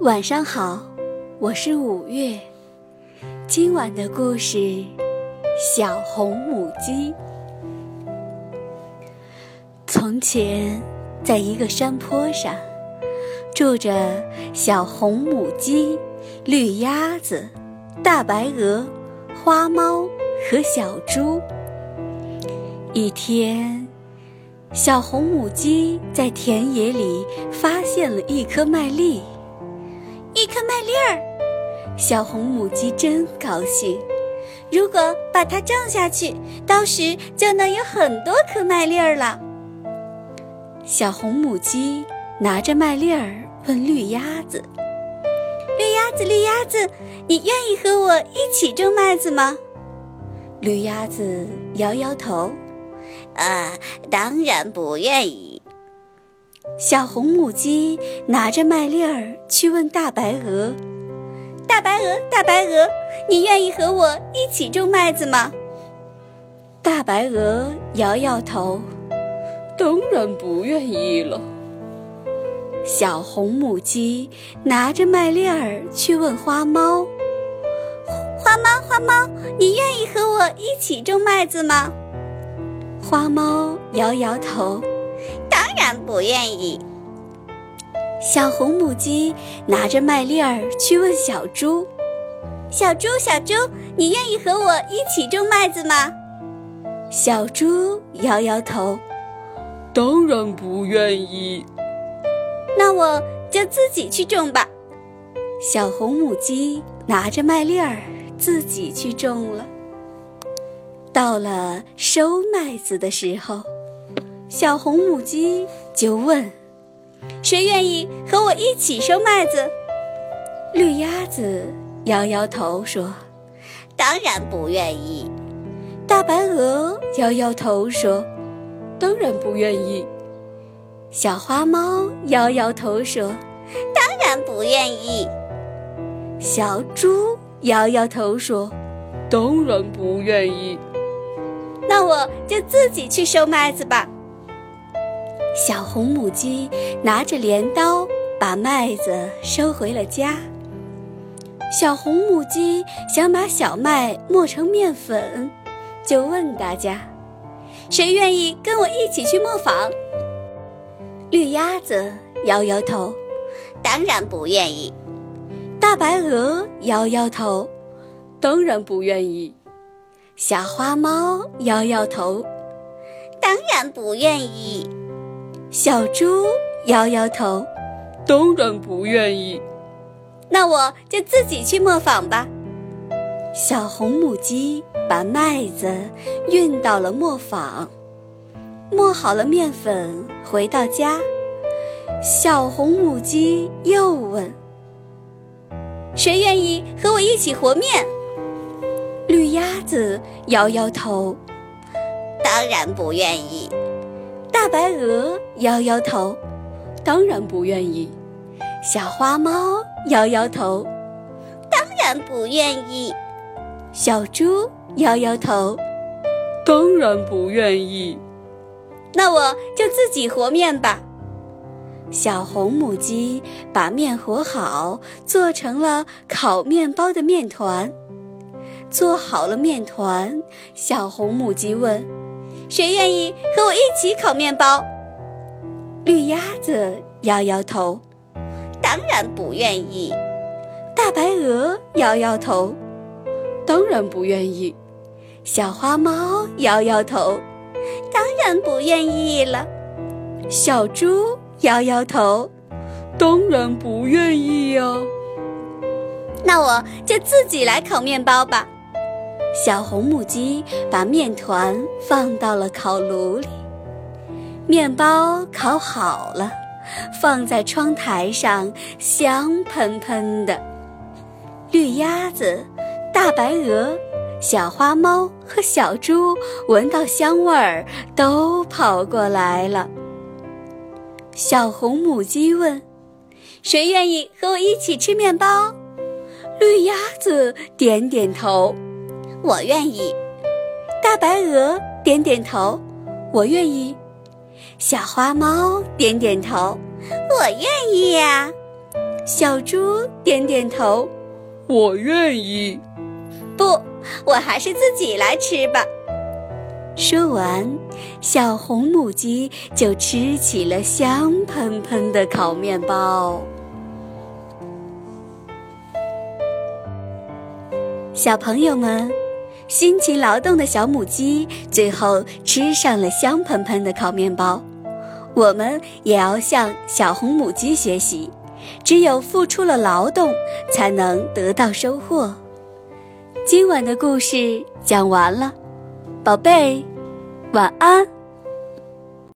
晚上好，我是五月。今晚的故事《小红母鸡》。从前，在一个山坡上，住着小红母鸡、绿鸭子、大白鹅、花猫和小猪。一天，小红母鸡在田野里发现了一颗麦粒，一颗麦粒儿。小红母鸡真高兴，如果把它种下去，到时就能有很多颗麦粒儿了。小红母鸡拿着麦粒儿问绿鸭子：“绿鸭子，绿鸭子，你愿意和我一起种麦子吗？”绿鸭子摇摇头：“啊，当然不愿意。”小红母鸡拿着麦粒儿去问大白鹅：“大白鹅，大白鹅，你愿意和我一起种麦子吗？”大白鹅摇摇头。当然不愿意了。小红母鸡拿着麦粒儿去问花猫：“花猫，花猫，你愿意和我一起种麦子吗？”花猫摇摇头：“当然不愿意。”小红母鸡拿着麦粒儿去问小猪：“小猪，小猪，你愿意和我一起种麦子吗？”小猪摇摇头。当然不愿意。那我就自己去种吧。小红母鸡拿着麦粒儿自己去种了。到了收麦子的时候，小红母鸡就问：“谁愿意和我一起收麦子？”绿鸭子摇摇头说：“当然不愿意。”大白鹅摇摇头说。当然不愿意。小花猫摇摇头说：“当然不愿意。”小猪摇摇头说：“当然不愿意。”那我就自己去收麦子吧。小红母鸡拿着镰刀把麦子收回了家。小红母鸡想把小麦磨成面粉，就问大家。谁愿意跟我一起去磨坊？绿鸭子摇摇头，当然不愿意。大白鹅摇摇头，当然不愿意。小花猫摇摇头，当然不愿意。小猪摇摇头，当然不愿意。那我就自己去磨坊吧。小红母鸡把麦子运到了磨坊，磨好了面粉，回到家，小红母鸡又问：“谁愿意和我一起和面？”绿鸭子摇摇头：“当然不愿意。”大白鹅摇摇头：“当然不愿意。”小花猫摇摇头：“当然不愿意。”小猪摇摇头，当然不愿意。那我就自己和面吧。小红母鸡把面和好，做成了烤面包的面团。做好了面团，小红母鸡问：“谁愿意和我一起烤面包？”绿鸭子摇摇头，当然不愿意。大白鹅摇摇头。当然不愿意，小花猫摇摇头，当然不愿意了。小猪摇摇头，当然不愿意呀。那我就自己来烤面包吧。小红母鸡把面团放到了烤炉里，面包烤好了，放在窗台上，香喷喷的。绿鸭子。大白鹅、小花猫和小猪闻到香味儿，都跑过来了。小红母鸡问：“谁愿意和我一起吃面包？”绿鸭子点点头：“我愿意。”大白鹅点点头：“我愿意。”小花猫点点头：“我愿意呀。”小猪点点头：“我愿意。”不，我还是自己来吃吧。说完，小红母鸡就吃起了香喷喷的烤面包。小朋友们，辛勤劳动的小母鸡最后吃上了香喷喷的烤面包。我们也要向小红母鸡学习，只有付出了劳动，才能得到收获。今晚的故事讲完了，宝贝。晚安。